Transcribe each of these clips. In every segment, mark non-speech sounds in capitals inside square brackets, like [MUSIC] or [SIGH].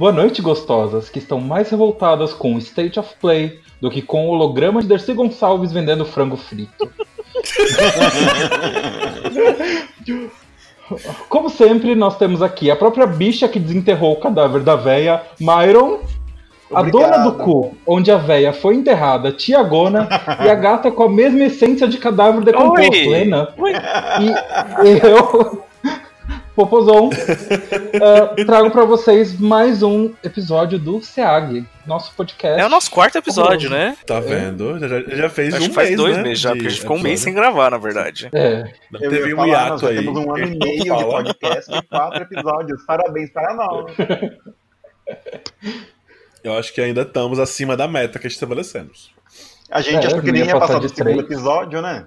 Boa noite, gostosas, que estão mais revoltadas com o State of Play do que com o holograma de Dercy Gonçalves vendendo frango frito. [LAUGHS] Como sempre, nós temos aqui a própria bicha que desenterrou o cadáver da véia, Myron. A dona do cu, onde a véia foi enterrada, Tiagona, e a gata com a mesma essência de cadáver decomposto, Oi. Lena. Oi. E eu, Popozon, uh, [LAUGHS] trago pra vocês mais um episódio do SEAG, nosso podcast. É o nosso quarto episódio, né? Tá vendo? Já, já fez Acho um que faz mês, dois né, meses já, porque a gente ficou um mês sem gravar, na verdade. É, Eu Teve ia um falar, hiato aí. temos um ano e [LAUGHS] meio de podcast e quatro episódios. Parabéns para nós. [LAUGHS] Eu acho que ainda estamos acima da meta que estabelecemos. A gente É, achou que nem ia passar do segundo três. episódio, né?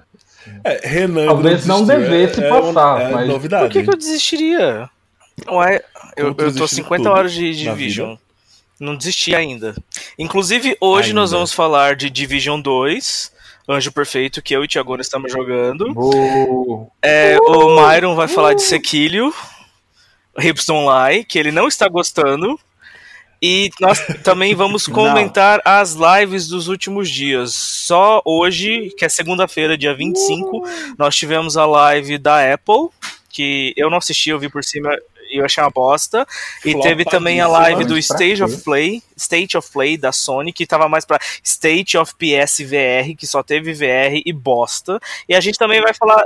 É, Renan Talvez não desistiu, devesse é, passar, É, é mas- novidade. Por que, que eu desistiria? Ué, eu, eu tô desiste de 50 tudo horas de na Division. Não desisti ainda. Inclusive, hoje Ainda. nós vamos falar de Division 2, Anjo Perfeito, que eu e o Thiago estamos jogando. o... É, o Myron vai falar de Sequilio, Hips Don't Lie, que ele não está gostando. E nós também vamos Não. comentar as lives dos últimos dias. Só hoje, que é segunda-feira, dia 25, nós tivemos a live da Apple, que eu não assisti, eu vi por cima e eu achei uma bosta. E teve também a live do Stage quê? of Play, State of Play da Sony, que tava mais pra State of PS VR, que só teve VR e bosta. E a gente também vai falar.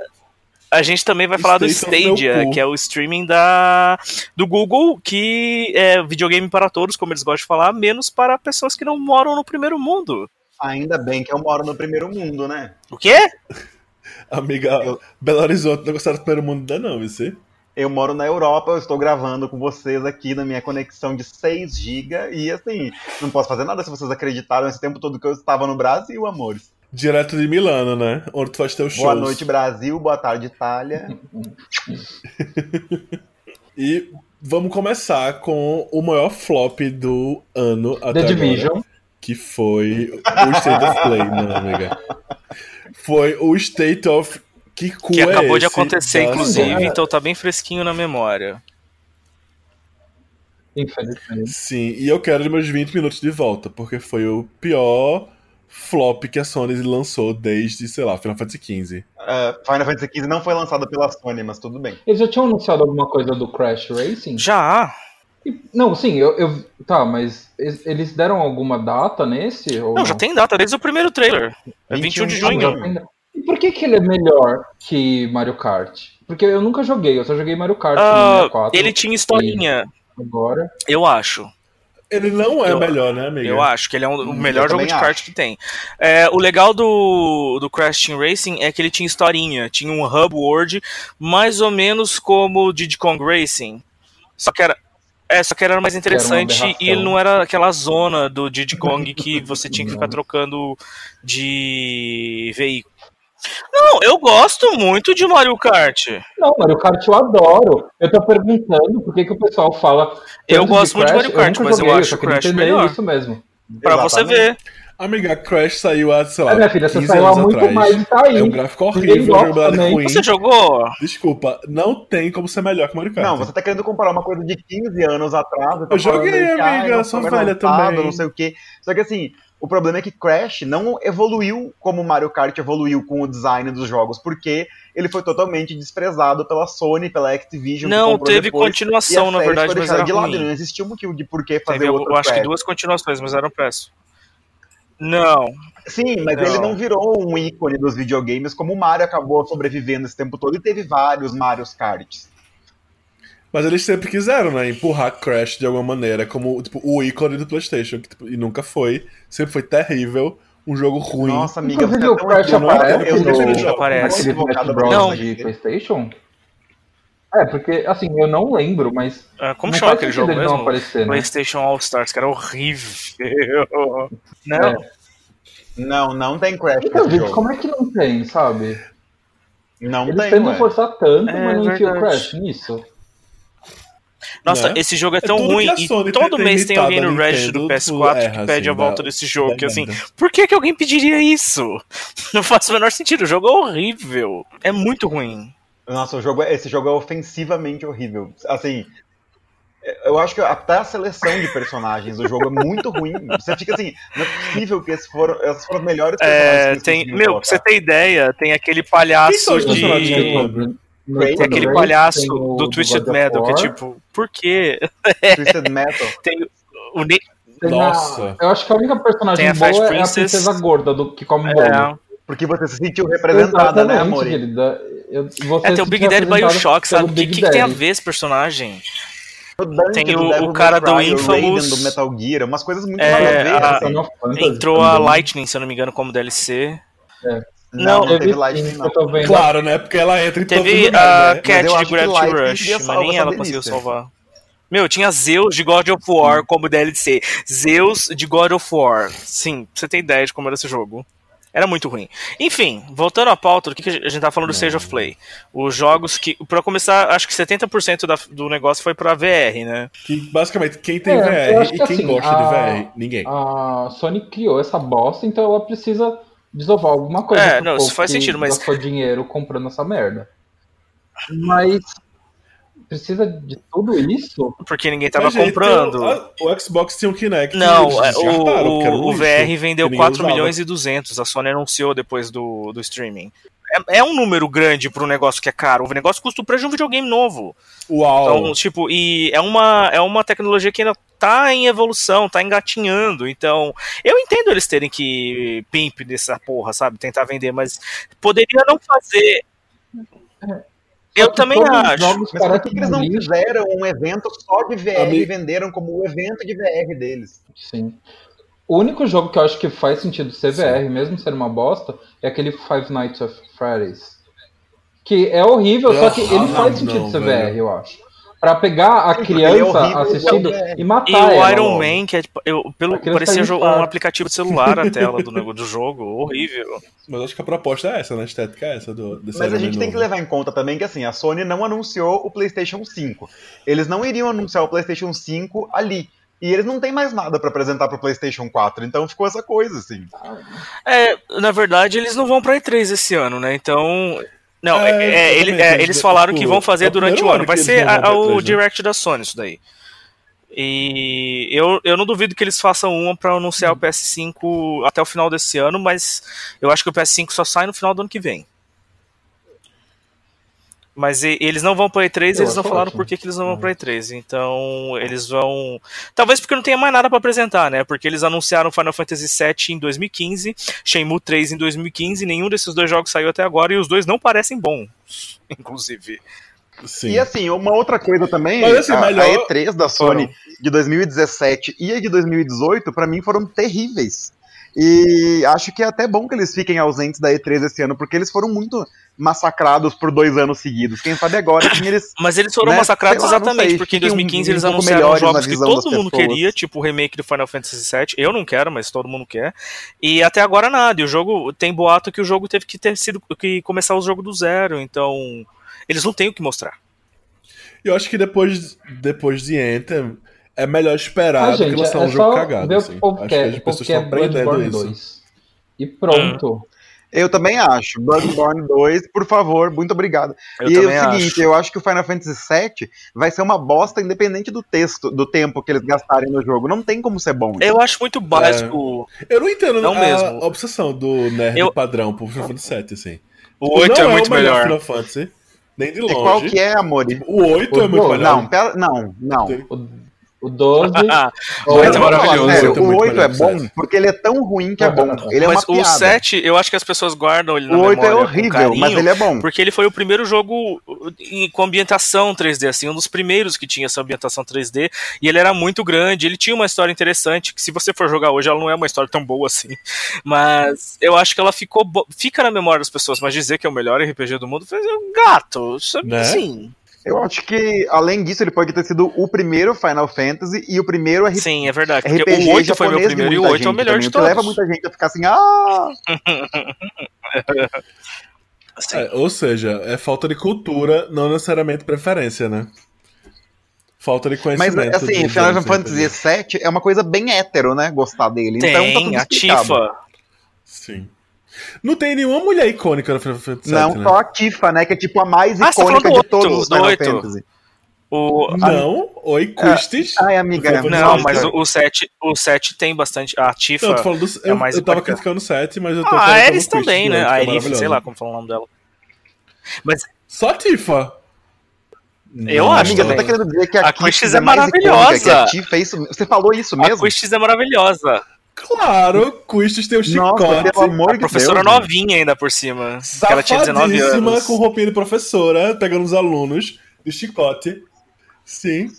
A gente também vai falar do State meu Stadia, que é o streaming da, do Google, que é videogame para todos, como eles gostam de falar, menos para pessoas que não moram no primeiro mundo. Ainda bem que eu moro no primeiro mundo, né? O quê? [LAUGHS] Amiga, Eu- Belo Horizonte não gostaram do primeiro mundo ainda não, você? Eu moro na Europa, eu estou gravando com vocês aqui na minha conexão de 6 GB e assim, não posso fazer nada se vocês acreditaram esse tempo todo que eu estava no Brasil, amores. Direto de Milano, né? Onde tu faz teu show. Boa noite, Brasil, boa tarde, Itália. [LAUGHS] E vamos começar com o maior flop do ano até The agora. Division. que foi o State of Play, não, amiga. Foi o State of que cu Que é acabou de esse acontecer, da inclusive, então tá bem fresquinho na memória. Infelizmente. Sim, e eu quero os meus 20 minutos de volta, porque foi o pior flop que a Sony lançou desde, sei lá, Final Fantasy XV. Uh, Final Fantasy XV não foi lançado pela Sony, mas tudo bem. Eles já tinham anunciado alguma coisa do Crash Racing? Já. E- Não, sim, eu, eu- Tá, mas eles- deram alguma data nesse? Ou Não, já tem data desde o primeiro trailer. É 21 de 21 de junho. Tem- E por que, que ele é melhor que Mario Kart? Porque eu nunca joguei, eu só joguei Mario Kart no Ah, 64. ele tinha historinha, Agora. eu acho. Ele não é Eu- melhor, né, amiga? Eu acho que ele é um- o melhor eu jogo de kart acho. que tem. É, o legal do, do Crash Team Racing é que ele tinha historinha, tinha um hub world, mais ou menos como o Diddy Kong Racing. Só que era. É, só que era mais interessante aberração. e ele não era aquela zona do Diddy Kong que você tinha que ficar [LAUGHS] trocando de veículo. Não, eu gosto muito de Mario Kart. Não, Mario Kart eu adoro. Eu tô perguntando por que, que o pessoal fala. Eu gosto muito de Mario Kart, eu mas eu acho queria Crash entender melhor. isso mesmo. Pra você ver. Amiga, Crash saiu há, sei lá, É, minha filha, você 15 saiu há anos muito atrás. mais e tá aí. É um gráfico horrível, jogabilidade ruim. Você jogou? Desculpa, não tem como ser melhor que Mario Kart. Não, você tá querendo comparar uma coisa de 15 anos atrás. tá Eu joguei, amiga, não sou velha também. Não sei o quê. Só que assim, o problema é que Crash não evoluiu como Mario Kart evoluiu com o design dos jogos, porque ele foi totalmente desprezado pela Sony, pela Activision. que Não, teve depois, continuação, na verdade, mas era de lado. ruim. Não existiu motivo de por que fazer Teve, outro eu acho que Crash. duas continuações, mas eram péssimo. Não. Sim, mas Não. ele não virou um ícone dos videogames como o Mario acabou sobrevivendo esse tempo todo e teve vários Marios Karts. Mas eles sempre quiseram, né? Empurrar Crash de alguma maneira, como tipo, o ícone do PlayStation, que, tipo, e nunca foi. Sempre foi terrível. Um jogo ruim. Nossa, amiga, Inclusive, você é o Crash aparece Eu no- aparece. Não. você. de PlayStation? É, porque, assim, eu não lembro, mas. Ah, Como não chama aquele jogo ele não mesmo? aparecer, né? PlayStation All Stars, que era horrível. [LAUGHS] Não. É. Não, não tem Crash Então, gente, jogo. como é que não tem, sabe? Não Eles tem, tentam ué. forçar tanto, É mas não enfia o verdade. Crash nisso. Nossa, Né? esse jogo é É tão tudo ruim e todo tem mês tem alguém no Reddit do Nintendo, PS4 erra, que pede assim, a volta dá- desse jogo. dá Que assim, merda. por que, que alguém pediria isso? [LAUGHS] Não faz o menor sentido. O jogo é horrível. É muito ruim. Nossa, o jogo, é- esse jogo é ofensivamente horrível. Assim, eu acho que até a seleção de personagens do jogo é muito ruim. Você fica assim, não é possível que esses foram, esses foram os melhores personagens. É, tem, meu, pra você ter ideia, tem aquele palhaço de. Tem aquele palhaço do Twisted Metal, que é tipo, por quê? [LAUGHS] Twisted Metal. [LAUGHS] Tem o Tem Nossa. a- eu acho que a única personagem Tem a boa é a Princess. princesa gorda do, que come bolo. é, Porque você se sentiu representada, né, amor? querida. Eu- você é, tem o Big Daddy Bioshock, sabe? O que, Big que, que tem a ver esse personagem? O Dante Tem o- o cara do Cry, Infamous. Do Metal Gear, umas coisas muito É, a ver. a- assim. Entrou a. Lightning, se eu não me engano, como DLC. Não, não Teve teve que. Claro, né? Porque ela entra em todos os Teve lugares, a né? Cat eu de que Gravity Lightning Rush, mas nem ela delícia. conseguiu salvar. Meu, tinha Zeus de God of War como DLC. Zeus de God of War. Sim, pra você tem ideia de como era esse jogo. Era muito ruim. Enfim, voltando à pauta, do que que a gente tá falando do Stage of Play. Os jogos que, pra começar, acho que 70% da- do negócio foi pra VR, né? Que, basicamente, quem tem É, eu VR acho e que quem assim, gosta a- de VR, ninguém. A Sony criou essa bosta, então ela precisa desovar alguma coisa. É, não, isso faz sentido, mas- gastou dinheiro comprando essa merda. Mas precisa de tudo isso? Porque ninguém tava Mas, gente, comprando. a- o Xbox tinha um Kinect. Não, é, o, o, o VR vendeu que ninguém 4 usava. milhões e 200. A Sony anunciou depois do, do streaming. É, é um número grande para um negócio que é caro. O negócio custa o preço de um videogame novo. Uau! Então, tipo, e é uma, é uma tecnologia que ainda tá em evolução, tá engatinhando. Então, eu entendo eles terem que pimp nessa porra, sabe? Tentar vender, mas poderia não fazer. Eu também acho. jogos Mas por que, que eles não fizeram um evento só de VR Amigo. e venderam como o evento de VR deles? Sim. O único jogo que eu acho que faz sentido ser VR, mesmo ser uma bosta, é aquele Five Nights at Freddy's. Que é horrível, só que ele faz não, sentido ser velho. VR, eu acho. Pra pegar a Sim, é criança horrível, assistindo é. e matar E ela o Iron logo. Man, que é tipo, eu, pelo, parecia tá jo- um aplicativo de celular a tela do, do jogo, horrível. Mas acho que a proposta é essa, né? A estética é essa do, desse Mas a gente Man tem que novo. levar em conta também que assim, a Sony não anunciou o PlayStation 5. Eles não iriam anunciar o PlayStation 5 ali. E eles não têm mais nada pra apresentar pro PlayStation 4, então ficou essa coisa assim. É, na verdade, eles não vão pra E3 esse ano, né? Então. Não, É, é, é, ele- é, eles- eles falaram que tipo, vão é fazer durante o ano. Vai ser a- o E3, né? Direct da Sony, isso daí. E eu, eu não duvido que eles façam uma pra anunciar o PS5 até o final desse ano, mas eu acho que o PS5 só sai no final do ano que vem. Mas e- eles não vão pra E3, Eu eles não falaram por que, que eles não vão pra E3. Então, eles vão. Talvez porque não tenha mais nada pra apresentar, né? Porque eles anunciaram Final Fantasy VII em 2015, Shenmue 3 em 2015, nenhum desses dois jogos saiu até agora e os dois não parecem bons, [LAUGHS] inclusive. Sim. E assim, uma outra coisa também, Mas, assim, a, melhor- a E3 da Sony de 2017 e a de 2018, pra mim, foram terríveis. E acho que é até bom que eles fiquem ausentes da E3 esse ano, porque eles foram muito massacrados por dois anos seguidos. Quem sabe agora assim, eles [LAUGHS] Mas eles foram Né? massacrados lá, exatamente, sei, porque em fiquem um- 2015 um eles pouco anunciaram jogos que todo mundo pessoas. queria, tipo o remake do Final Fantasy VII. Eu não quero, mas todo mundo quer. E até agora nada. E o jogo tem boato que o jogo teve que ter sido que começar o jogo do zero, então eles não têm o que mostrar. Eu acho que depois, depois de Anthem, é melhor esperar Ah, do que lançar é um jogo cagado. Assim. Acho que as pessoas estão aprendendo Bloodborne isso. 2. E pronto. Eu também acho. Bloodborne 2, por favor, muito obrigado. Eu e é o seguinte, acho. eu acho que o Final Fantasy VII vai ser uma bosta independente do texto, do tempo que eles gastarem no jogo. Não tem como ser bom. Eu acho muito básico. Eu não entendo Não a mesmo. obsessão do nerd Eu- padrão pro Final Fantasy VII, assim. O 8 não é muito o melhor. Final Fantasy, nem de E longe. qual que é, Amori? O 8 O é muito melhor. Não, pera, não, não. O, o 12. Ah, [LAUGHS] o oito é maravilhoso. sério, Oito é o muito 8 é bom sete. porque ele é tão ruim que é bom. Ele é mas uma o piada. 7, eu acho que as pessoas guardam ele na O 8 é horrível, carinho, mas ele é bom. Porque ele foi o primeiro jogo em- com ambientação 3D, assim, um dos primeiros que tinha essa ambientação 3D, e ele era muito grande, ele tinha uma história interessante, que se você for jogar hoje, ela não é uma história tão boa assim, [LAUGHS] mas eu acho que ela ficou, bo- fica na memória das pessoas, mas dizer que é o melhor RPG do mundo, foi um gato, isso é Né? assim, Eu acho que, além disso, ele pode ter sido o primeiro Final Fantasy e o primeiro RPG, sim, é verdade, porque RPG o 8 foi meu primeiro e o muita 8 é o melhor também, de que leva todos. muita gente a ficar assim, ah... [LAUGHS] Assim, É, ou seja, é falta de cultura, não necessariamente preferência, né? Falta de Mas, conhecimento. assim, de Final Fantasy? VII é uma coisa bem hétero, né? Gostar dele. então tá tem tudo a. Tifa, Sim. Não tem nenhuma mulher icônica no Final Fantasy VII, Não, né? só a Tifa, né? Que é tipo a mais Ah, você icônica de todos oito, os Final oito. Fantasy. O, Não, oi, Custis. Ai, amiga. Não, Não, mas não. o, o 7, o 7 tem bastante. A Tifa. Não, eu tô falando do, é eu, mais eu tava criticando o 7, mas eu tô Ah, falando a Custis, também, né? que é A Elif, maravilhosa. sei lá como fala o nome dela. Mas Só a Tifa. Eu acho Amiga, você tá querendo dizer que a, A Quistis é mais maravilhosa. icônica, a Tifa é isso? Você falou isso a mesmo? Quistis é maravilhosa. Claro, o chicote. Nossa, pelo amor A professora Deus. novinha ainda por cima. Que ela tinha 19 Safadíssima, anos. com roupinha de professora, pegando os alunos de chicote. Sim.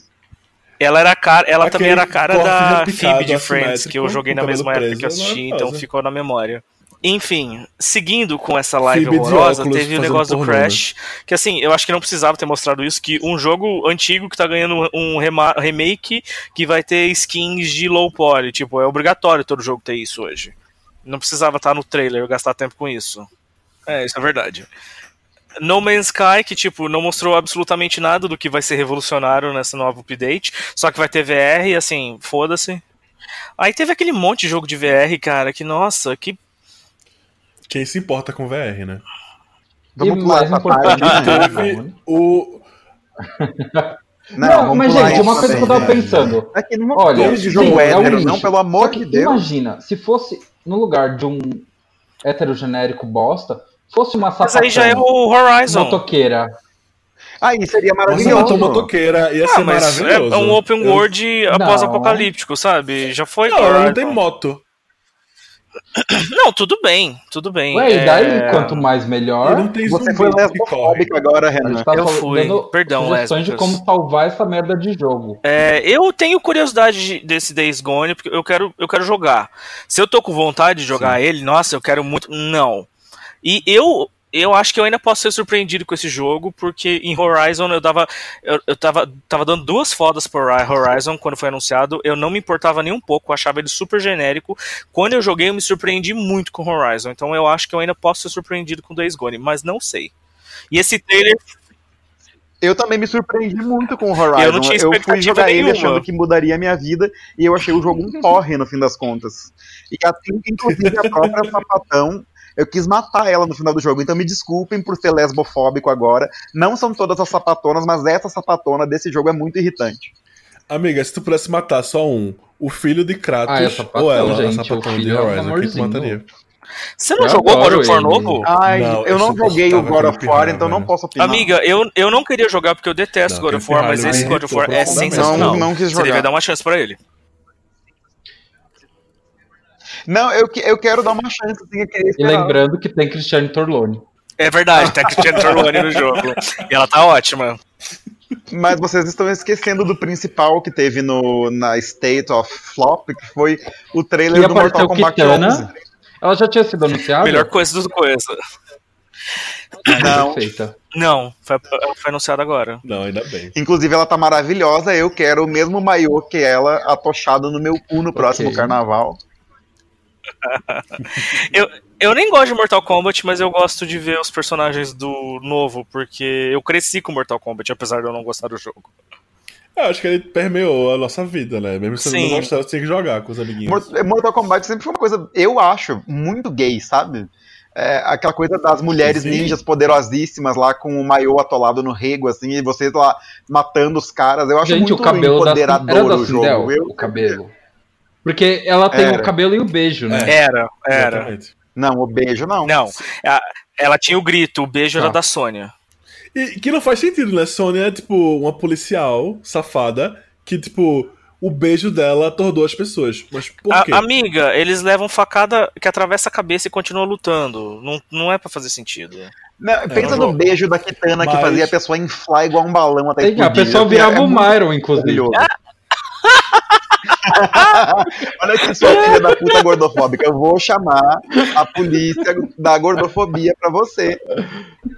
Ela era cara, ela Aquele também era a cara da Phoebe de Friends, assimétrico, que eu joguei na mesma época que eu assisti, então maravilhosa. ficou na memória. Enfim, seguindo com essa live horrorosa, teve o fazendo negócio do né? Crash, que assim, eu acho que não precisava ter mostrado isso, que um jogo antigo que tá ganhando um rema- remake que vai ter skins de low poly, tipo, é obrigatório todo jogo ter isso hoje. Não precisava estar no trailer, eu gastar tempo com isso. É, isso é verdade. No Man's Sky, que tipo, não mostrou absolutamente nada do que vai ser revolucionário nessa nova update, só que vai ter VR e assim, foda-se. Aí teve aquele monte de jogo de VR, cara, que nossa, que Quem se importa com VR, né? Vamos E pular mais essa importante, parte. né? Teve o. [LAUGHS] Não, Não, mas gente, uma coisa que eu tava pensando. Aqui não Olha, de jogo sim, é um hétero, lixo. não, pelo amor que de Deus. Imagina, se fosse no lugar de um heterogenérico bosta, fosse uma Mas sapatão aí já é o Horizon. motoqueira. Aí seria maravilhoso. matou motoqueira, ia Ah, ser mas é, maravilhoso. é um open Eu- world após-apocalíptico, sabe? Já foi. Não, não tem moto. Não, tudo bem, tudo bem. Ué, e daí, É, quanto mais melhor, Você foi lesbofóbico agora, Renan. tá Eu fui. Perdão, sugestões de como salvar essa merda de jogo. é, eu tenho curiosidade de- desse Days Gone, porque eu quero, eu quero jogar. Se eu tô com vontade de jogar ele, nossa, eu quero muito. Não. E eu. Eu acho que eu ainda posso ser surpreendido com esse jogo, porque em Horizon eu dava. Eu, eu tava, tava dando duas fodas pro Horizon quando foi anunciado. Eu não me importava nem um pouco, eu achava ele super genérico. Quando eu joguei, eu me surpreendi muito com Horizon. Então eu acho que eu ainda posso ser surpreendido com Days Gone, mas não sei. E esse trailer Eu também me surpreendi muito com o Horizon. Eu não tinha fui expectativa jogar ele nenhuma. achando que mudaria a minha vida e eu achei o jogo um porre no fim das contas. E assim, inclusive, a própria [LAUGHS] Sapatão, eu quis matar ela no final do jogo. Então me desculpem por ser lesbofóbico agora. Não são todas as sapatonas, mas essa sapatona desse jogo é muito irritante. Amiga, se tu pudesse matar só um, o filho de Ah, é Kratos sapatão, ou ela, gente, a sapatão o de filho é Horizon, quem tu mataria? Você não Eu jogou God of War novo? Ai, Não, eu não joguei o God of War, então não velho. posso opinar. Amiga, eu, eu não queria jogar porque eu detesto Não, God of War, mas esse God of War é sensacional. Não, não quis Você deveria jogar. dar uma chance pra ele. Não, eu, que- eu quero dar uma chance, assim, E lembrando que tem Cristiane Torlone. É verdade, tá Cristiano Torlone no jogo. E ela tá ótima. Mas vocês estão esquecendo do principal que teve no, na State of Flop, que foi o trailer do Mortal Kombat Kitana. 11. Ela já tinha sido anunciada? Melhor coisa do coisa. Não. Perfeita. Não, foi, foi anunciado agora. Não, ainda bem. Inclusive, ela tá maravilhosa. Eu quero o mesmo maiô que ela, atochado no meu cu no próximo Ok. carnaval. [LAUGHS] Eu, eu nem gosto de Mortal Kombat, mas eu gosto de ver os personagens do novo, porque eu cresci com Mortal Kombat, apesar de eu não gostar do jogo. Eu acho que ele permeou a nossa vida, né? Mesmo se você não gostar, você tem que jogar com os amiguinhos. Mor- Mortal Kombat sempre foi uma coisa, eu acho, muito gay, sabe? É, aquela coisa das mulheres Sim. ninjas poderosíssimas lá com o maiô atolado no rego, assim, e vocês lá matando os caras. Eu acho Gente, muito o cabelo da, era empoderador da o jogo. Eu- o cabelo. Porque ela tem Era. o cabelo e o beijo, né? Era, era. Exatamente. Não, o beijo não. Não, a- ela tinha o grito, o beijo era Tá. da Sônia. E que não faz sentido, né? Sônia é, tipo, uma policial safada que, tipo, o beijo dela atordoou as pessoas. Mas por A- quê? amiga, eles levam facada que atravessa a cabeça e continuam lutando. Não, não é pra fazer sentido. Não, pensa não no jogo. beijo da Kitana que Mas- fazia a pessoa inflar igual um balão até Tem- a explodir. pessoa É- virava é o Myron, inclusive. [LAUGHS] [LAUGHS] Olha que sua filha da puta gordofóbica. Eu vou chamar a polícia da gordofobia pra você.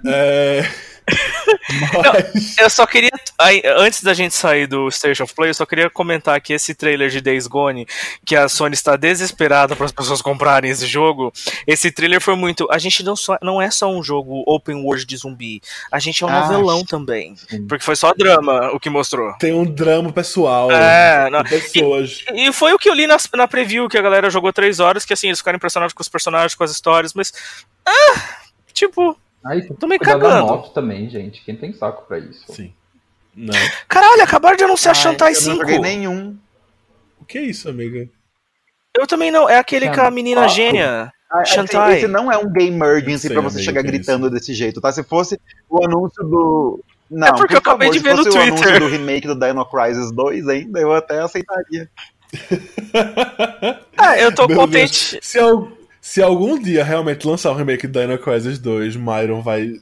É... Mas... Eu só queria. antes da gente sair do Station of Play, eu só queria comentar que esse trailer de Days Gone, que a Sony está desesperada para as pessoas comprarem esse jogo. Esse trailer foi muito. A gente não, só, não é só um jogo open world de zumbi. A gente é um Ah, novelão também. sim. Porque foi só drama o que mostrou. Tem um drama pessoal. É, não. pessoas. E foi o que eu li na, na preview, que a galera jogou três horas, que assim, eles ficaram impressionados com os personagens, com as histórias, mas. Ah! Tipo, Aí tem Tô meio cagando. moto também, gente. Quem tem saco pra isso? Sim. Não. Caralho, acabaram de anunciar Ai, Shantai eu 5. não joguei nenhum. O que é isso, amiga? Eu também não. É aquele com a menina Ah, gênia. Ah, assim, Shantai. Esse não é um game emergency Sei, pra você chegar é gritando desse jeito, tá? Se fosse o anúncio do. Não, É porque por eu acabei favor, de se ver no fosse o Twitter. anúncio do remake do Dino Crisis 2 ainda, eu até aceitaria. Ah, eu tô Meu contente. Deus. Se, al- se algum dia realmente lançar o remake de Dino Crisis 2, Myron vai.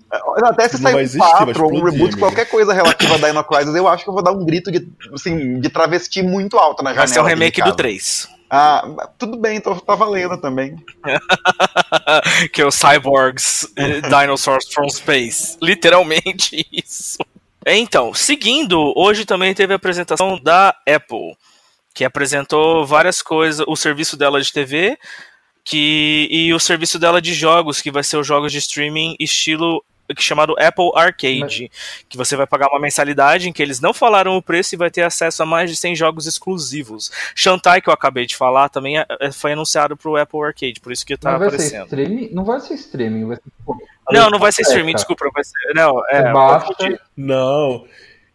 Até se Não sair vai um existir, vai 4 ou um reboot, amigo. qualquer coisa relativa a Dino Crisis, eu acho que eu vou dar um grito de, assim, de travesti muito alto na janela. Vai ser o remake do casa. 3. Ah, tudo bem, tô, tá valendo também. [LAUGHS] que é o Cyborgs eh, Dinosaurs from Space. Literalmente [LAUGHS] isso. Então, seguindo, hoje também teve a apresentação da Apple, que apresentou várias coisas, o serviço dela de TV que, e o serviço dela de jogos, que vai ser os jogos de streaming estilo que chamado Apple Arcade, que você vai pagar uma mensalidade em que eles não falaram o preço e vai ter acesso a mais de 100 jogos exclusivos. Shantai, que eu acabei de falar, também eh, foi anunciado pro Apple Arcade, por isso que tá ser aparecendo. streaming? Não vai ser streaming, vai ser tipo, Não, não vai ser streaming, desculpa, vai ser. Não, é. Baixa, Não.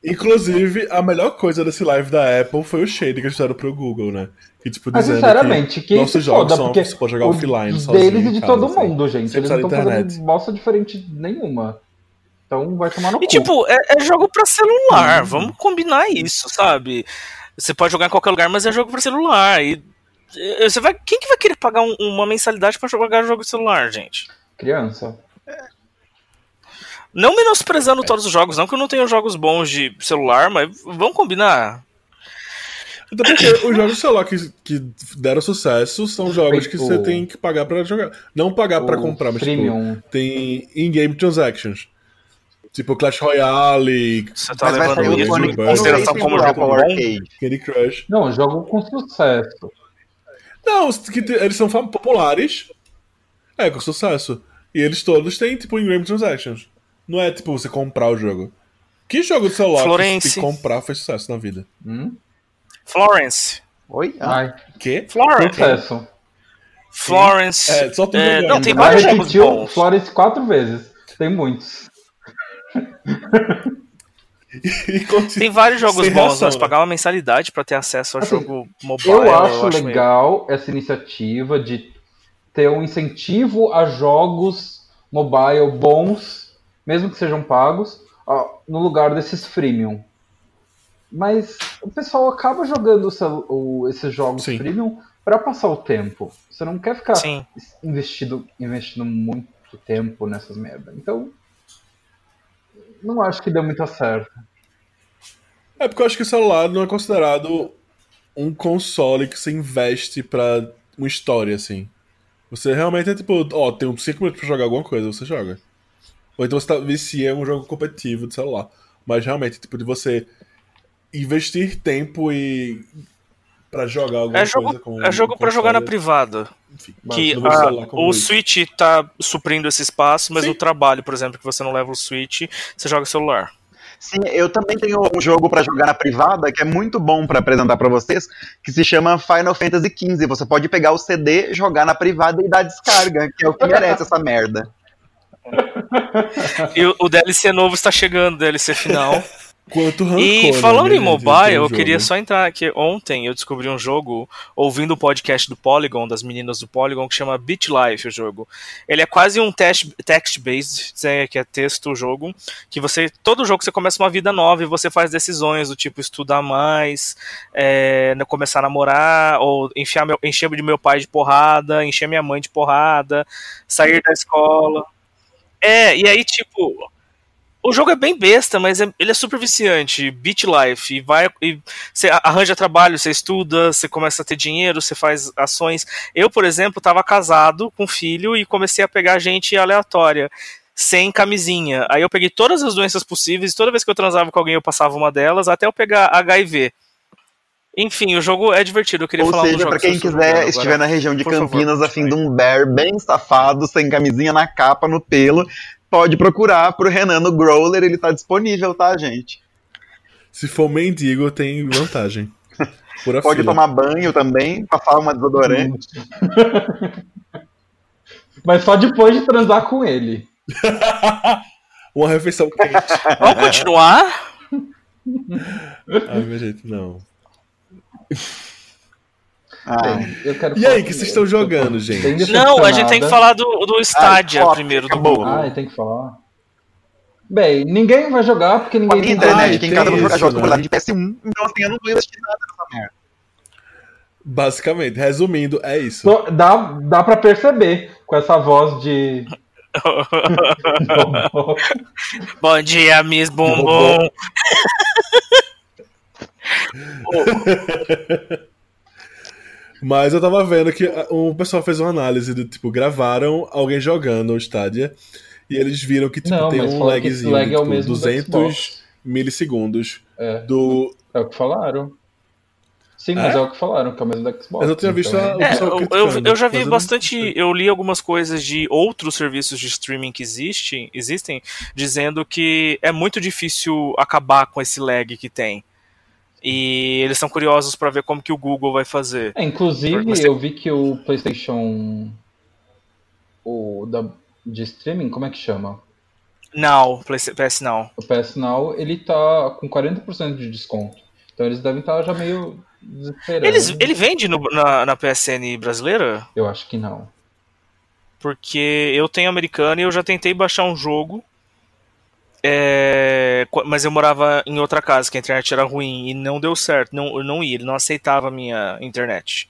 Inclusive, a melhor coisa desse live da Apple foi o shade que eles fizeram pro Google, né? Que, tipo, Mas dizendo sinceramente, que quem nossos jogos foda, são, porque você pode jogar offline sozinho deles e de casa, todo assim. mundo, gente. Sem Eles não estão fazendo bosta diferente nenhuma. Então vai tomar no E cu. tipo, é, é jogo pra celular, vamos combinar isso, sabe? Você pode jogar em qualquer lugar, mas é jogo pra celular. E você vai, quem que vai querer pagar um- uma mensalidade pra jogar jogo de celular, gente? Criança. Não menosprezando todos os jogos, não que eu não tenho jogos bons de celular, mas vamos combinar. Até porque os jogos de celular que, que deram sucesso são jogos que você tem que pagar pra jogar. Não pagar pra O comprar, mas tipo, tem in-game transactions. Tipo Clash Royale, Você tá Mas levando isso em em consideração como jogo bom? Candy Crush. Não, jogo com sucesso. Não, os que te- eles são populares. É, com sucesso. E eles todos têm, tipo, in-game transactions. Não é, tipo, você comprar o jogo. Que jogo de celular Florence. que comprar fez sucesso na vida? Hum? Florence. Oi? Ah, Ai, Quê? Florence. sucesso. Florence. É, só tu É, não, tem vários jogos bons. Flores quatro vezes. Tem muitos. [LAUGHS] E Tem vários jogos bons, reação, né? pagar uma mensalidade pra ter acesso ao Assim, jogo mobile. Eu acho meio- legal essa iniciativa de ter um incentivo a jogos mobile bons, mesmo que sejam pagos, no lugar desses freemium. Mas o pessoal acaba jogando esses jogos Sim. freemium para passar o tempo. Você não quer ficar Sim. investido, investindo muito tempo nessas merdas. Então, não acho que deu muito certo. É porque eu acho que o celular não é considerado um console que você investe pra uma história, assim. Você realmente é tipo, ó, tem 5 minutos pra jogar alguma coisa, você joga. Ou então você tá, vicia um jogo competitivo de celular. Mas realmente, tipo, de você investir tempo e. pra jogar alguma É jogo, coisa com é jogo pra jogar na privada. enfim, Que a- como o isso. Switch tá suprindo esse espaço, mas Sim. o trabalho, por exemplo, que você não leva o Switch, você joga celular. Sim, eu também tenho um jogo pra jogar na privada que é muito bom pra apresentar pra vocês, que se chama Final Fantasy XV. Você pode pegar o CD, jogar na privada e dar descarga, que é o que [LAUGHS] merece essa merda. E o, o DLC novo está chegando, DLC final. [LAUGHS] Quanto rancor, E né, falando em de- de mobile, um eu queria só entrar aqui. Ontem eu descobri um jogo, ouvindo o podcast do Polygon, das meninas do Polygon, que chama Beat Life, o jogo. Ele é quase um text- text-based, é, que é texto o jogo, que você, todo jogo você começa uma vida nova e você faz decisões do tipo estudar mais, é, começar a namorar, ou enfiar meu, encher de meu pai de porrada, encher minha mãe de porrada, sair da escola. É, e aí, tipo, o jogo é bem besta, mas é- ele é super viciante. Beat Life. E vai. E você arranja trabalho, você estuda, você começa a ter dinheiro, você faz ações. Eu, por exemplo, estava casado com filho e comecei a pegar gente aleatória. Sem camisinha. Aí eu peguei todas as doenças possíveis, e toda vez que eu transava com alguém eu passava uma delas, até eu pegar HIV. Enfim, o jogo é divertido. Eu queria Ou falar um seja, eu quem quiser, estiver agora. na região de Por favor, Campinas a fim continue. de um bear bem safado, sem camisinha na capa, no pelo, pode procurar pro Renan no Growler, ele tá disponível, tá, gente? Se for mendigo, tem vantagem. [LAUGHS] Pura Pode fila. tomar banho também, passar uma desodorante. [LAUGHS] Mas só depois de transar com ele. [LAUGHS] Uma refeição quente. Vamos continuar? Ai, meu gente, não. Ah, Eu quero E aí, que vocês estão jogando, gente? Não, a gente tem que falar do, do Stadia fala, primeiro, do acabou. Google. Ah, tem que falar. Bem, ninguém vai jogar porque ninguém tem internet Ai, aqui em tem casa vou jogar jogos com né? de PS1, então assim, eu não vou investir nada nessa merda. Basicamente, resumindo, é isso. Dá, dá pra perceber com essa voz de. [LAUGHS] Bom dia, Miss Bumbum. [LAUGHS] Mas eu tava vendo que ah, o pessoal fez uma análise do tipo, gravaram alguém jogando o Stadia e eles viram que tipo, Não, tem um lagzinho lag de é o tipo, mesmo do 200 Xbox. milissegundos É, do. é o que falaram. Sim, mas É? é o que falaram, que é o mesmo do Xbox. Mas eu tinha visto então- a- É, eu, eu, já vi não bastante. Eu li algumas coisas de outros serviços de streaming que existem, existem, dizendo que é muito difícil acabar com esse lag que tem. E eles são curiosos pra ver como que o Google vai fazer. É, inclusive, eu vi que o PlayStation. O da, de streaming, como é que chama? Não, PS não. O PS Now, ele tá com 40% de desconto. Então eles devem estar já meio desesperando. Eles, ele vende no- na, na PSN brasileira? Eu acho que não. Porque eu tenho americano e eu já tentei baixar um jogo. É, mas eu morava em outra casa, que a internet era ruim e não deu certo. Não, eu não ia, ele não aceitava a minha internet.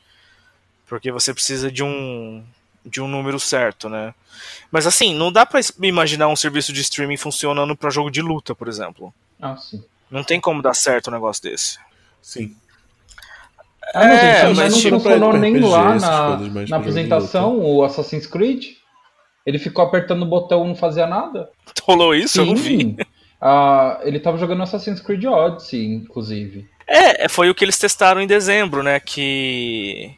Porque você precisa de um de um número certo, né? Mas assim, não dá pra es- imaginar um serviço de streaming funcionando pra jogo de luta, por exemplo. Ah, sim. Não tem como dar certo um negócio desse. Sim. Ah, não, É, gente, mas mas não tipo funcionou nem RPG, lá na, na apresentação, o Assassin's Creed. Ele ficou apertando o botão e não fazia nada. Rolou isso? Eu não vi. Sim. [LAUGHS] Ah, ele tava jogando Assassin's Creed Odyssey, inclusive. É, foi o que eles testaram em dezembro, né? Que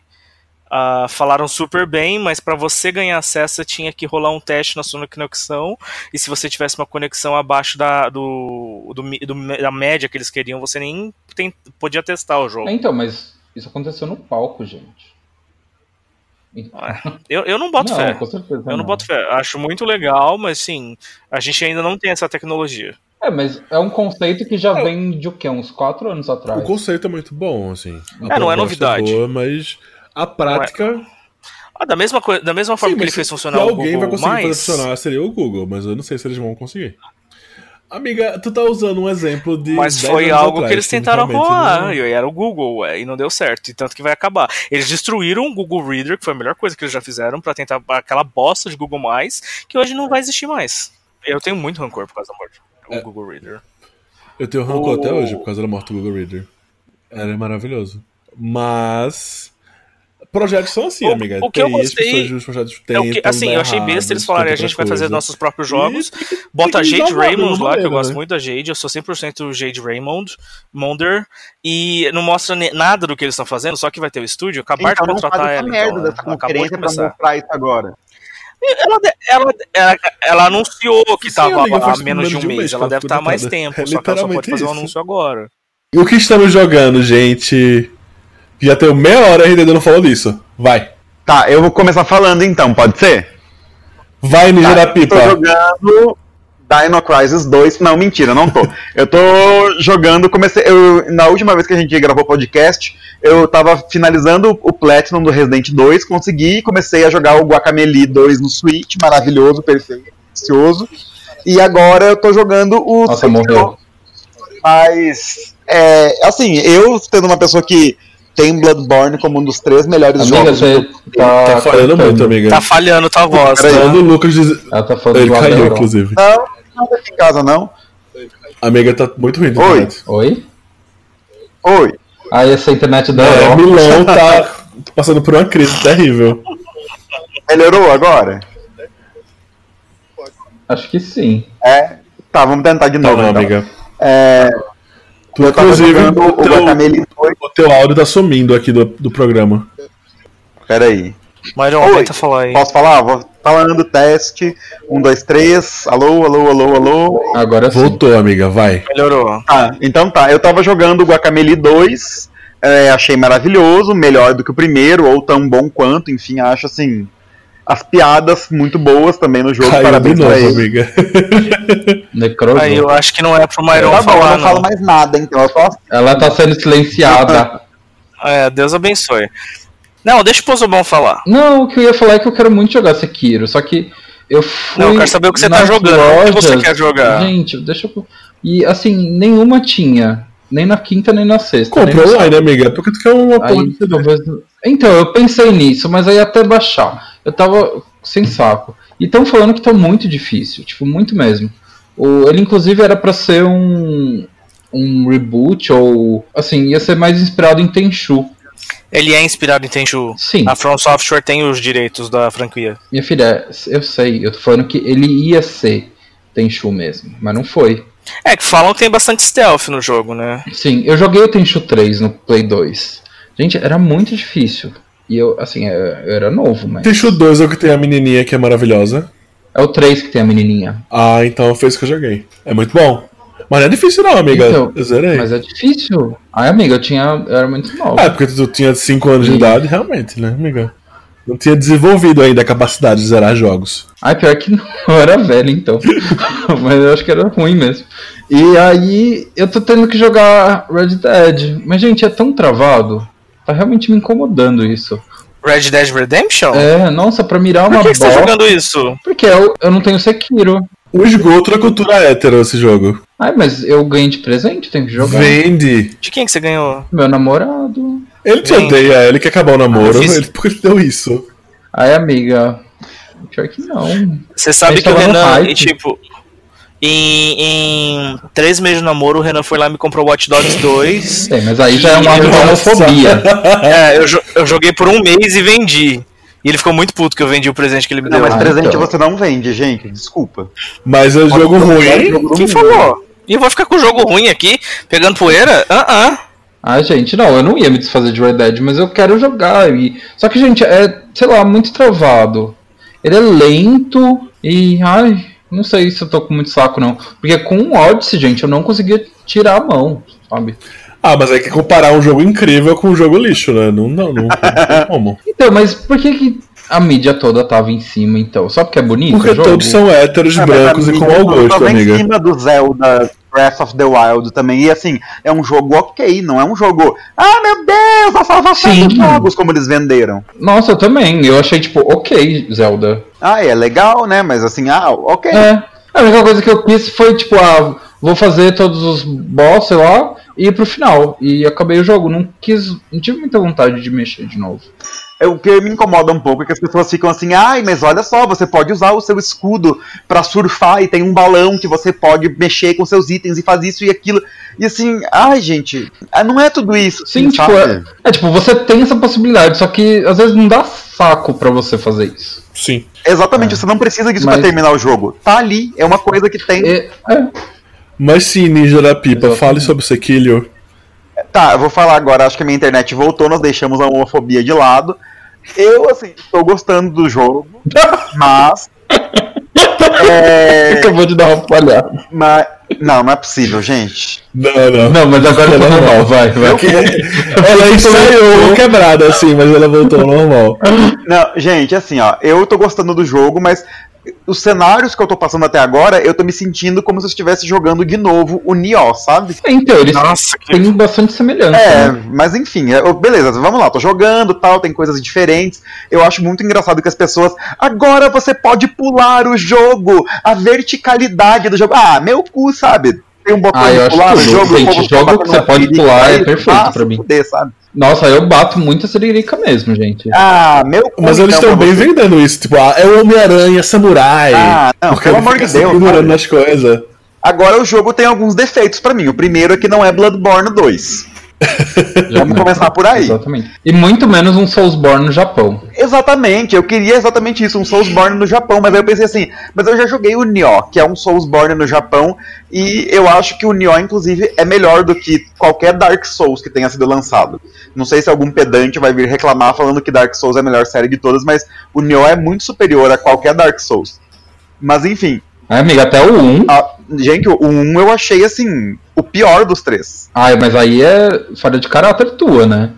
ah, falaram super bem, mas para você ganhar acesso você tinha que rolar um teste na sua conexão. E se você tivesse uma conexão abaixo da, do, do, do- da média que eles queriam, você nem tem- podia testar o jogo. É, então, mas isso aconteceu no palco, gente. Eu, eu não boto não, fé. com certeza. Eu não boto fé. Acho muito legal, mas sim, a gente ainda não tem essa tecnologia. É, mas é um conceito que já vem de o quê? Uns quatro anos atrás. O conceito é muito bom, assim. A É, não é novidade. boa, mas a prática. Ah, da mesma, coi- da mesma forma Sim, que ele mas fez funcionar o alguém Google vai conseguir mais, fazer funcionar seria o Google, mas eu não sei se eles vão conseguir. Amiga, tu tá usando um exemplo de. Mas 10 foi algo atrás, que eles tentaram não- e era o Google, ué, e não deu certo, e tanto que vai acabar. Eles destruíram o Google Reader, que foi a melhor coisa que eles já fizeram, pra tentar aquela bosta de Google+, que hoje não vai existir mais. Eu tenho muito rancor por causa da morte do É. Google Reader. Eu tenho rancor O- até hoje por causa da morte do Google Reader. Era maravilhoso. Mas. Projetos são assim, O- amiga. o que eu TI, as gostei projetos É tentam o que, assim, eu achei besta eles falarem, a gente vai fazer coisa. nossos próprios E jogos, tem que- bota tem Jade Raymond lá, que eu gosto né? muito da Jade, eu sou 100% Jade Raymond, Monder, e não mostra nada do que eles estão fazendo, só que vai ter o estúdio, acabar Então de contratar ela, merda então, né? dessa de conferência pra mostrar isso agora. Ela, de- ela, ela, ela anunciou que estava há menos de um mês. que Ela ela deve estar há mais tempo, É só que ela só pode fazer um isso. anúncio agora. E o que estamos jogando, gente? Já tem meia hora e ainda não falou disso. Vai. Tá, eu vou começar falando então, pode ser? Vai, Ninja Tá, da eu Pipa. tô jogando Dino Crisis 2. Não, mentira, não tô. [LAUGHS] eu tô jogando, comecei. Eu, na última vez que a gente gravou podcast, eu tava finalizando o Platinum do Resident 2, consegui e comecei a jogar o Guacamelee 2 no Switch, maravilhoso, perfeito, delicioso. E agora eu tô jogando o Nossa, morreu. Mas, é, assim, eu sendo uma pessoa que tem Bloodborne como um dos três melhores Amiga, jogos você tá. Tá falhando muito, amiga. Tá falhando tua voz, Tá tá? falando o Lucas. diz- Ela tá falando Ele caiu, inclusive. Não, não tá aqui em casa, não. Amiga, tá muito ruim. Oi. Oi? Oi. Aí essa internet da É, Europa. Milão tá [LAUGHS] passando por uma crise terrível. Melhorou agora? Acho que sim. É. Tá, vamos tentar de Tá novo. não, então. amiga. É, Tu, inclusive, o o teu, Guacamelee 2. o teu áudio tá sumindo aqui do, do programa. Peraí. Myron, Oi. tenta falar aí. Posso falar? Vou falando, teste. Um, dois, três. Alô, alô, alô, alô. Agora sim. Voltou, amiga, vai. Melhorou. Ah, então tá. Eu tava jogando o Guacamelee 2. é, achei maravilhoso, melhor do que o primeiro, ou tão bom quanto, enfim, acho assim. As piadas muito boas também no jogo. Caiu parabéns novo, pra ele. amiga. [LAUGHS] Aí eu acho que não é pro Myron Tá bom, eu falar, não falo mais nada, então eu Ela tá sendo silenciada. [LAUGHS] É, Deus abençoe. Não, deixa o Pozobon falar. Não, o que eu ia falar é que eu quero muito jogar Sekiro, só que eu fui. Não, eu quero saber o que você tá jogando, o que você quer jogar. Gente, deixa eu. E assim, nenhuma tinha. Nem na quinta, nem na sexta. Compra online, amiga. Porque tu quer uma porra Aí, de CD. talvez... Então, eu pensei nisso, mas aí até baixar. Eu tava sem saco. E estão falando que tá muito difícil, tipo, muito mesmo. O, ele, inclusive, era pra ser um, um reboot, ou. Assim, ia ser mais inspirado em Tenchu. Ele é inspirado em Tenchu. Sim, A From Software tem os direitos da franquia. minha filha, eu sei, eu tô falando que ele ia ser Tenchu mesmo, mas não foi. É, que falam que tem bastante stealth no jogo, né? Sim, eu joguei o Tenchu 3 no Play 2. Gente, era muito difícil. E eu, assim, eu eu era novo, mas. Tenchu 2 é o que tem a menininha que é maravilhosa. É o 3 que tem a menininha. Ah, então foi isso que eu joguei. É muito bom. Mas não é difícil não, amiga. Então, eu zerei. Mas é difícil. Ai, amiga, eu tinha. Eu era muito nova. É, porque tu tinha 5 anos de Sim. idade, realmente, né, amiga? Não tinha desenvolvido ainda a capacidade de zerar jogos. Ai, pior que [LAUGHS] não, eu era velho então. [LAUGHS] Mas eu acho que era ruim mesmo. E aí eu tô tendo que jogar Red Dead. Mas, gente, é tão travado. Tá realmente me incomodando isso. Red Dead Redemption? É, nossa, pra mirar Por uma que, que você tá bola. jogando isso? Porque eu, eu não tenho Sekiro. O esgoto da cultura hétero, esse jogo. Ai, mas eu ganhei de presente, tenho que jogar. Vende. De quem que você ganhou? Meu namorado. Ele te Vende. odeia, ele quer acabar o namoro. Ah, fiz- Ele, por que ele deu isso? Ai, amiga. Pior que não. Você sabe que o Renan, e, tipo, em, em três meses de namoro, o Renan foi lá e me comprou Watch Dogs 2. Tem, [LAUGHS] mas aí já é um ato de Nossa. homofobia. [LAUGHS] é, eu, eu joguei por um mês e vendi. E ele ficou muito puto que eu vendi o presente que ele me Não, deu. mas Ah, presente então. você não vende, gente. Desculpa. Mas é jogo ruim. Quem falou? E eu vou ficar com o jogo ruim aqui, pegando poeira? Ah, ah. Ah, gente, não, eu não ia me desfazer de Red Dead, mas eu quero jogar. E... Só que, gente, é, sei lá, muito travado. Ele é lento e. Ai, não sei se eu tô com muito saco, não. Porque com o Odyssey, gente, eu não conseguia tirar a mão, sabe? Ah, mas aí quer comparar um jogo incrível com um jogo lixo, né? Não, não, não, não tem [LAUGHS] como. Então, mas por que, que a mídia toda tava em cima, então? Só porque é bonito? Porque o jogo? todos são héteros, É, mas brancos e com mau gosto, amiga. em cima do Zelda Breath of the Wild também. E assim, é um jogo ok, não é um jogo. Ah, meu Deus, a salvação Sim. dos jogos, como eles venderam. Nossa, eu também. Eu achei, tipo, ok, Zelda. Ah, é legal, né? Mas assim, ah, ok. É. A única coisa que eu quis foi, tipo, ah, vou fazer todos os boss, sei lá, e ir pro final. E acabei o jogo. Não quis. Não tive muita vontade de mexer de novo. É, O que me incomoda um pouco é que as pessoas ficam assim, ai, mas olha só, você pode usar o seu escudo pra surfar e tem um balão que você pode mexer com seus itens e faz isso e aquilo. E assim, ai, gente, ah, não é tudo isso. Sim, assim, tipo, é, é, tipo, você tem essa possibilidade, só que às vezes não dá saco pra você fazer isso. Sim. Exatamente, você não precisa disso Mas- pra terminar o jogo. Tá ali, é uma coisa que tem. É, é. Mas sim, Ninja da Pipa, Exatamente. fale sobre o Sekilio. Tá, eu vou falar agora, acho que a minha internet voltou, nós deixamos a homofobia de lado. Eu, assim, estou gostando do jogo, mas. É, Acabou de dar uma palhada. mas não, não é possível, gente. Não, não. Não, mas agora tá normal, vai, vai. Ela ensaiou quebrada, assim, mas ela voltou ao normal. Não, gente, assim, ó, eu tô gostando do jogo, mas os cenários que eu tô passando até agora, eu tô me sentindo como se eu estivesse jogando de novo o Nioh, sabe? Então, eles Nossa, que têm bastante semelhança. É, né? mas enfim, eu- beleza, vamos lá, tô jogando tal, tem coisas diferentes. Eu acho muito engraçado que as pessoas. Agora você pode pular o jogo, a verticalidade do jogo. Ah, meu cu, sabe? Tem um botão Ah, de pular no tudo. jogo, Gente, o jogo que você pode pular é perfeito pra mim. fuder, sabe? Nossa, eu bato muito a siririca mesmo, gente. Ah, meu cu. Mas eles estão bem você. vendendo isso, tipo, ah, é o Homem-Aranha Samurai. Ah, não, Porque pelo amor de Deus, sabe? nas coisas. Agora o jogo tem alguns defeitos pra mim. O primeiro é que não é Bloodborne 2. [LAUGHS] Vamos começar por aí. Exatamente. E muito menos um Soulsborne no Japão. Exatamente, eu queria exatamente isso, um Soulsborne no Japão, mas aí eu pensei assim, mas eu já joguei o Nioh, que é um Soulsborne no Japão, e eu acho que o Nioh, inclusive, é melhor do que qualquer Dark Souls que tenha sido lançado. Não sei se algum pedante vai vir reclamar falando que Dark Souls é a melhor série de todas, mas o Nioh é muito superior a qualquer Dark Souls. Mas enfim, É, amiga, até o 1. a- gente, o 1 eu achei assim, o pior dos três. Ai, mas aí é falha de caráter tua, né?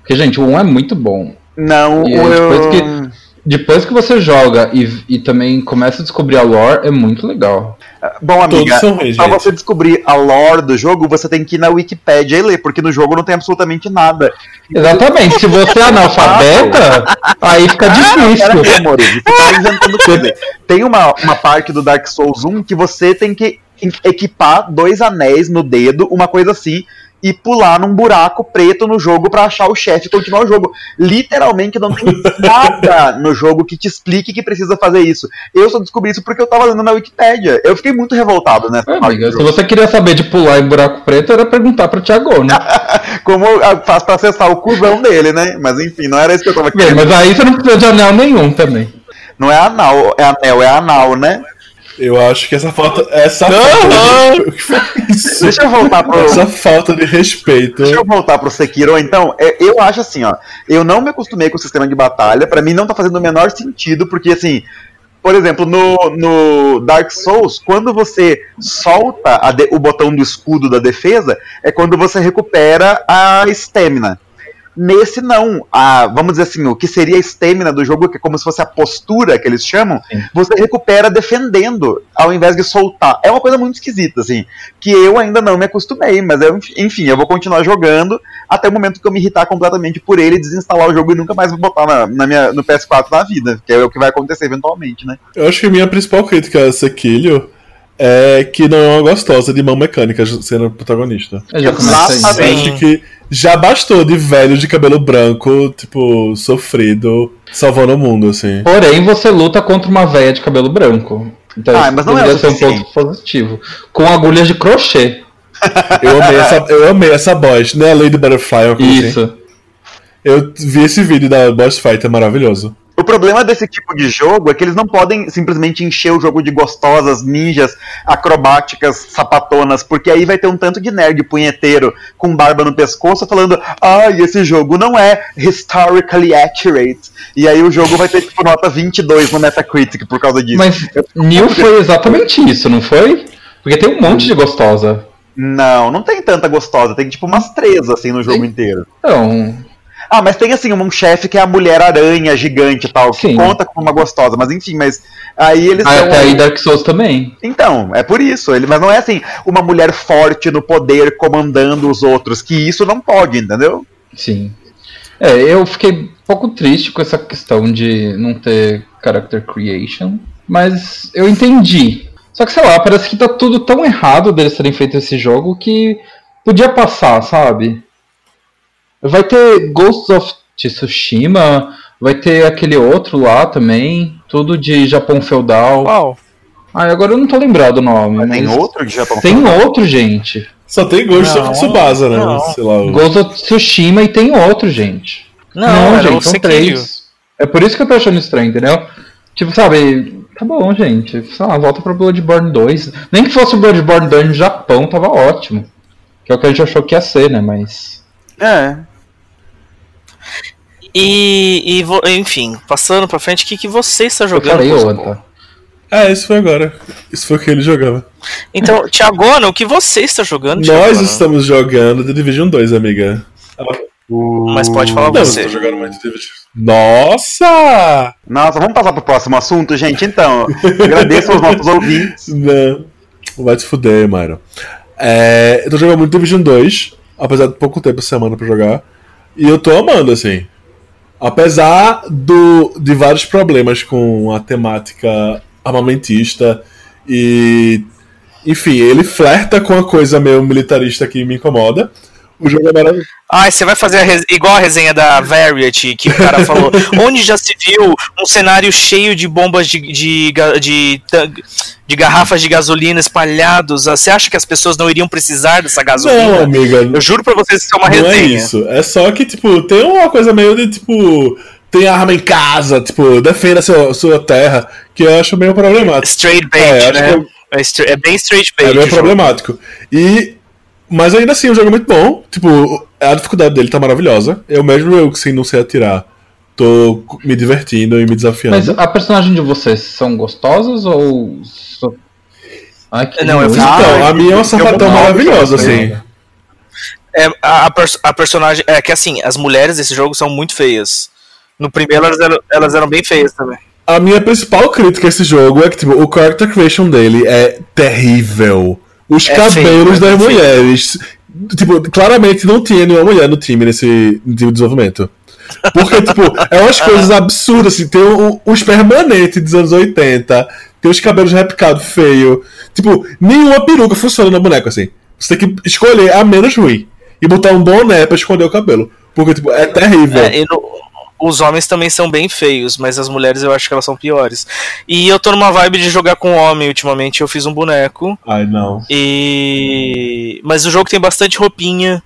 Porque, gente, o 1 é muito bom. Não, E o depois eu... que- depois que você joga e, e também começa a descobrir a lore, é muito legal. Bom, amiga, pra você descobrir a lore do jogo, você tem que ir na Wikipédia e ler, porque no jogo não tem absolutamente nada. Exatamente, se você é analfabeta, aí fica difícil. Peraí, amor, você tá inventando coisa. Tem uma, uma parte do Dark Souls 1 que você tem que equipar dois anéis no dedo, uma coisa assim, e pular num buraco preto no jogo pra achar o chefe e continuar o jogo. Literalmente não tem [LAUGHS] nada no jogo que te explique que precisa fazer isso. Eu só descobri isso porque eu tava lendo na Wikipédia. Eu fiquei muito revoltado nessa É, amiga, se você queria saber de pular em buraco preto, era perguntar pra Thiago, né? [LAUGHS] Como ah, faz pra acessar o cuzão dele, né? Mas enfim, não era isso que eu tava Bem, querendo. mas aí você não precisa de anel nenhum também. Não é anal, é anel, é anal, né? Eu acho que essa falta. Essa falta de... Deixa eu voltar pro. Essa falta de respeito. Deixa eu voltar pro Sekiro, então. É, Eu acho assim, ó. Eu não me acostumei com o sistema de batalha. Pra mim não tá fazendo o menor sentido, porque assim. Por exemplo, no, no Dark Souls, quando você solta a de- o botão do escudo da defesa, é quando você recupera a estamina. Nesse não, a, vamos dizer assim, o que seria a estamina do jogo, que é como se fosse a postura que eles chamam, Sim. você recupera defendendo, ao invés de soltar. É uma coisa muito esquisita, assim, que eu ainda não me acostumei, mas eu, enfim, eu vou continuar jogando até o momento que eu me irritar completamente por ele, desinstalar o jogo e nunca mais vou botar na, na minha, no PS4 na vida, que é o que vai acontecer eventualmente, né? Eu acho que a minha principal crítica a Sekilho é que não é uma gostosa de mão mecânica sendo protagonista. Eu já. Exatamente. Eu acho que já bastou de velho de cabelo branco, tipo, sofrido, salvando o mundo, assim. Porém, você luta contra uma véia de cabelo branco. Então Ah, isso mas não é deveria o ser um ponto positivo. Com agulhas de crochê. [LAUGHS] Eu amei essa, eu amei essa boss, né? A Lady Butterfly, assim. Isso. Eu vi esse vídeo da boss fight, é maravilhoso. O problema desse tipo de jogo é que eles não podem simplesmente encher o jogo de gostosas, ninjas, acrobáticas, sapatonas, porque aí vai ter um tanto de nerd punheteiro com barba no pescoço falando: ai, esse jogo não é historically accurate. E aí o jogo vai ter tipo nota 22 no Metacritic por causa disso. Mas Neil foi exatamente isso, não foi? Porque tem um monte de gostosa. Não, não tem tanta gostosa, tem tipo umas três assim no jogo Tem? inteiro. Então, Ah, mas tem assim um chefe que é a mulher aranha gigante e tal, que Sim. conta como uma gostosa, mas enfim, mas aí eles ah, até aí Dark Souls também. Então, é por isso. Ele, mas não é assim, uma mulher forte no poder comandando os outros, que isso não pode, entendeu? Sim. É, eu fiquei um pouco triste com essa questão de não ter character creation, mas eu entendi. Só que sei lá, parece que tá tudo tão errado deles terem feito esse jogo que podia passar, sabe? Vai ter Ghosts of Tsushima, vai ter aquele outro lá também, tudo de Japão feudal. Uau. Ah, agora eu não tô lembrado o nome. Tem mas outro de Japão. Tem outro, gente. Só tem Ghost Não, of Tsubasa, né? não. Sei lá. o- Ghost of Tsushima e tem outro, gente. Não, era o gente, são Sekiro. três. É por isso que eu tô achando estranho, entendeu? Tipo, sabe, tá bom, gente. Sei lá, volta pra Bloodborne 2. Nem que fosse o Bloodborne 2 no Japão, tava ótimo. Que é o que a gente achou que ia ser, né? Mas. É. E, e enfim, passando pra frente, o que, que você está Eu jogando? falei Cosmo? outra. É, isso foi agora. Isso foi o que ele jogava. Então, Tiagona, o que você está jogando? Nós estamos jogando The Division 2, amiga. Mas pode falar Não, você. eu jogando muito The Division. Nossa! Nossa, vamos passar pro próximo assunto, gente. Então, agradeço aos nossos ouvintes. [LAUGHS] Não. Vai te fuder, Myron. É, eu tô jogando muito Division 2, apesar de pouco tempo semana pra jogar. E eu tô amando, assim. Apesar do, de vários problemas com a temática armamentista e. Enfim, ele flerta com a coisa meio militarista que me incomoda. O jogo é maravilhoso. Ah, você vai fazer a res- igual a resenha da Variety, que o cara falou. [LAUGHS] onde já se viu um cenário cheio de bombas de, de, de, de garrafas de gasolina espalhados? Ah, Você acha que as pessoas não iriam precisar dessa Não, gasolina? amiga. Eu juro pra vocês que isso é uma Não é resenha. isso. É só que, tipo, tem uma coisa meio de, tipo, tem arma em casa, tipo, defenda seu, sua terra, que eu acho meio problemático. Straight É, bait, acho né? É, é bem straight bait. É meio problemático. E. Mas ainda assim, o jogo é muito bom. Tipo, a dificuldade dele tá maravilhosa. Eu mesmo, eu sem não sei atirar, tô me divertindo e me desafiando. Mas a personagem de vocês são gostosas ou. Ai, que Não, eu Então, a minha é uma sapatão mal, maravilhosa, assim. É, a, a pers- a personagem. É que assim, as mulheres desse jogo são muito feias. No primeiro elas eram, elas eram bem feias também. A minha principal crítica a esse jogo é que, tipo, o character creation dele é terrível. Os É cabelos é das feio. mulheres. Tipo, claramente não tinha nenhuma mulher no time nesse de desenvolvimento. Porque, tipo, é umas coisas absurdas, assim. Tem o- os permanentes dos anos 80, tem os cabelos repicados feio. Tipo, nenhuma peruca funciona no boneco, assim. Você tem que escolher a menos ruim. E botar um boné pra esconder o cabelo. Porque, tipo, é terrível. É, e no- os homens também são bem feios, mas as mulheres eu acho que elas são piores. E eu tô numa vibe de jogar com homem ultimamente. Eu fiz um boneco. Ai, não. E. Mas o jogo tem bastante roupinha.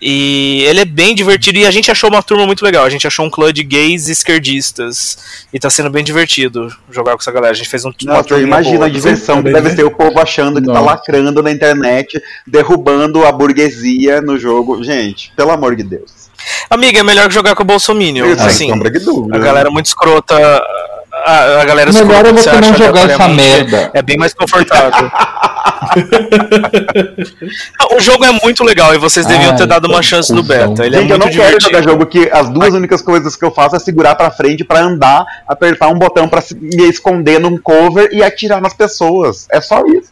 E ele é bem divertido. E a gente achou uma turma muito legal. A gente achou um clã de gays esquerdistas. E tá sendo bem divertido jogar com essa galera. A gente fez um uma Nossa, turminha imagina boa. a diversão que deve divertido. ser o povo achando que tá lacrando na internet, derrubando a burguesia no jogo. Gente, pelo amor de Deus. Amiga, é melhor que jogar com o Bolsominion. Eu Assim, sombra de dúvida. a galera é muito escrota. A, a galera Melhor escrota é que você não jogar essa aleatoriamente merda. É bem mais confortável. [LAUGHS] o jogo é muito legal e vocês deviam Ai, ter dado uma chance no beta. Ele é Gente, eu muito não quero divertido. jogar jogo que as duas únicas coisas que eu faço é segurar pra frente pra andar, apertar um botão pra se- me esconder num cover e atirar nas pessoas. É só isso.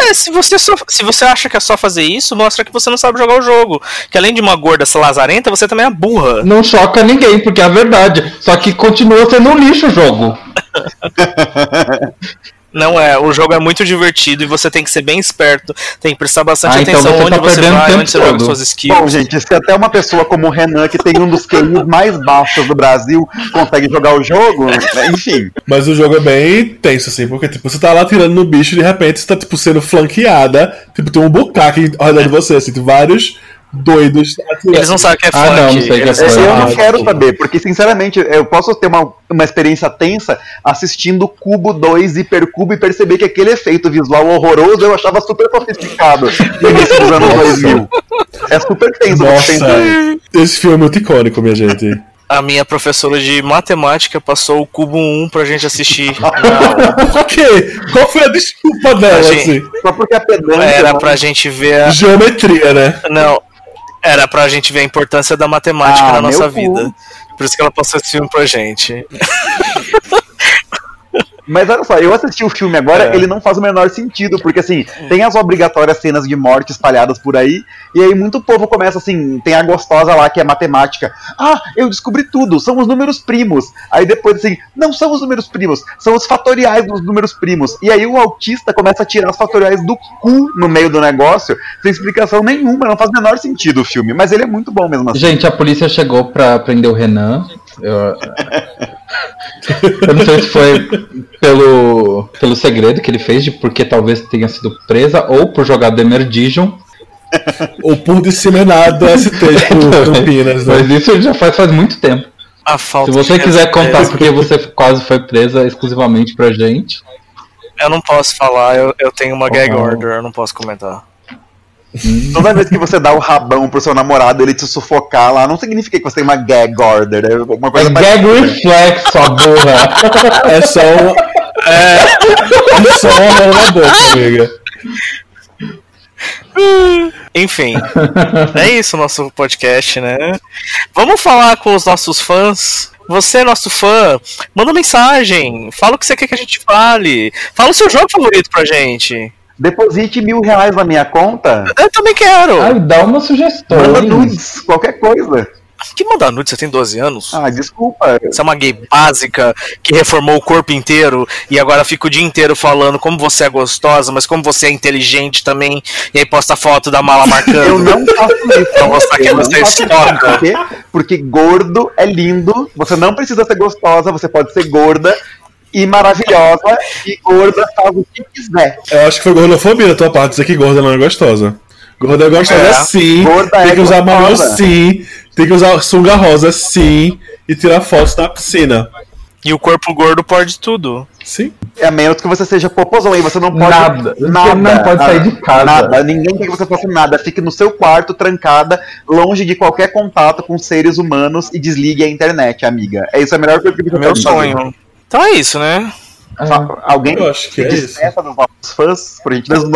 É, se você, só- se você acha que é só fazer isso, mostra que você não sabe jogar o jogo. Que além de uma gorda lazarenta, você também é burra. Não choca ninguém, porque é a verdade. Só que continua sendo um lixo o jogo. [LAUGHS] Não é, o jogo é muito divertido e você tem que ser bem esperto, tem que prestar bastante Ah, então atenção você onde tá você vai, onde você joga suas skills. Bom, gente, se até uma pessoa como o Renan, que tem um dos QIs mais baixos do Brasil, consegue jogar o jogo, né, enfim. Mas o jogo é bem tenso, assim, porque, tipo, você tá lá tirando no bicho e de repente você tá, tipo, sendo flanqueada. Tipo, tem um bucaque ao redor de você, assim, tem vários doidos. Eles não sabem o que é Ah, funk. não, não sei o que é funk. Eu não Ah, quero saber, porque sinceramente eu posso ter uma, uma experiência tensa assistindo Cubo 2 Hipercubo e perceber que aquele efeito visual horroroso eu achava super sofisticado no início dos anos 2000. É super tenso você Nossa, pensar. esse filme é muito icônico, minha gente. A minha professora de matemática passou o cubo 1 pra gente assistir. [LAUGHS] Por quê? Qual foi a desculpa dela, Gente, assim? Só porque a pedante. Era não- pra gente ver a... Geometria, né? Não, era pra gente ver a importância da matemática Ah, na nossa meu cu. vida. Por isso que ela passou esse filme pra gente. [LAUGHS] Mas olha só, eu assisti o filme agora, É. ele não faz o menor sentido, porque assim, tem as obrigatórias cenas de morte espalhadas por aí, e aí muito povo começa assim, tem a gostosa lá que é matemática. Ah, eu descobri tudo, são os números primos. Aí depois assim, não são os números primos, são os fatoriais dos números primos. E aí o autista começa a tirar os fatoriais do cu no meio do negócio, sem explicação nenhuma, não faz o menor sentido o filme, mas ele é muito bom mesmo assim. Gente, a polícia chegou pra prender o Renan. Eu, [LAUGHS] eu não sei se foi pelo, pelo segredo que ele fez, de porque talvez tenha sido presa, ou por jogar The Emerdition. [LAUGHS] Ou por disseminado ST, tipo, [LAUGHS] Campinas, né? Mas isso já faz, faz muito tempo. A falta Se você quiser contar porque você quase foi presa exclusivamente pra gente. Eu não posso falar, eu, eu tenho uma gag order, eu não posso comentar. Toda vez que você dá o rabão pro seu namorado, ele te sufocar lá, não significa que você tem uma gag order, é uma É coisa gag reflex, sua burra. [LAUGHS] É só. É, só na boca, amiga. Enfim, é isso o nosso podcast, né? Vamos falar com os nossos fãs. Você, nosso fã, manda mensagem. Fala o que você quer que a gente fale. Fala o seu jogo favorito pra gente. Deposite mil reais na minha conta, Eu também quero. Ai, dá uma sugestão. manda nudes, qualquer coisa. Que mandar nude? Você tem 12 anos? Ah, desculpa. Você é uma gay básica que reformou o corpo inteiro e agora fica o dia inteiro falando como você é gostosa, mas como você é inteligente também. E aí posta foto da mala [LAUGHS] marcando. Eu não faço isso. Pra mostrar que você isso. estoca. Por quê? Porque gordo é lindo, você não precisa ser gostosa, você pode ser gorda e maravilhosa, e gorda faz o que quiser. Eu acho que foi gordofobia da tua parte dizer que gorda não é gostosa. Gorda é gostosa É. sim. Gorda tem é que usar maiô gostosa. sim. Tem que usar sunga rosa sim. E tirar fotos na piscina. E o corpo gordo pode tudo. Sim. É a menos que você seja popozão aí, você não pode Nada. Você nada, não pode sair de casa. Nada, ninguém quer que você faça nada. Fique no seu quarto, trancada, longe de qualquer contato com seres humanos e desligue a internet, amiga. É isso a melhor coisa que você Meu pode fazer. sonho. Então é isso, né? Fa- Alguém Eu acho que é isso. despeça dos nossos fãs, por gentileza,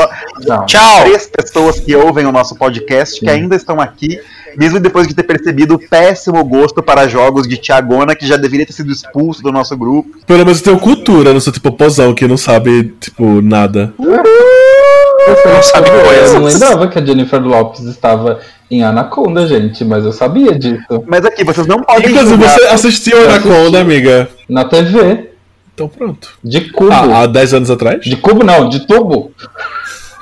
Não. Tchau! três pessoas que ouvem o nosso podcast, que ainda estão aqui mesmo depois de ter percebido o péssimo gosto para jogos de Tiagona, que já deveria ter sido expulso do nosso grupo. Pelo menos eu tenho cultura, não sou tipo pozão que não sabe, tipo, nada. Eu, Não sabe eu não lembrava que a Jennifer Lopes estava em Anaconda, gente, mas eu sabia disso. Mas aqui, vocês não podem Inclusive, julgar. você assistiu Anaconda, amiga? Na TV. Então pronto. De cubo. Ah, há 10 anos atrás? De cubo não, de tubo.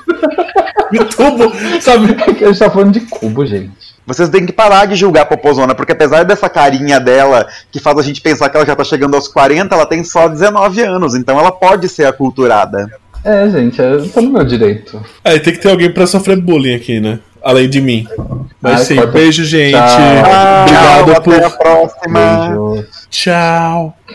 [LAUGHS] YouTube, sabe? É [LAUGHS] que a gente tá falando de cubo, gente. Vocês têm que parar de julgar a Popozona, porque apesar dessa carinha dela, que faz a gente pensar que ela já tá chegando aos 40, ela tem só 19 anos, então ela pode ser aculturada. É, gente, é, tá no meu direito. É, tem que ter alguém pra sofrer bullying aqui, né? Além de mim. Mas Ai, sim, corta. beijo, gente. Tchau. Obrigado Tchau, por. até a próxima. Beijo. Tchau.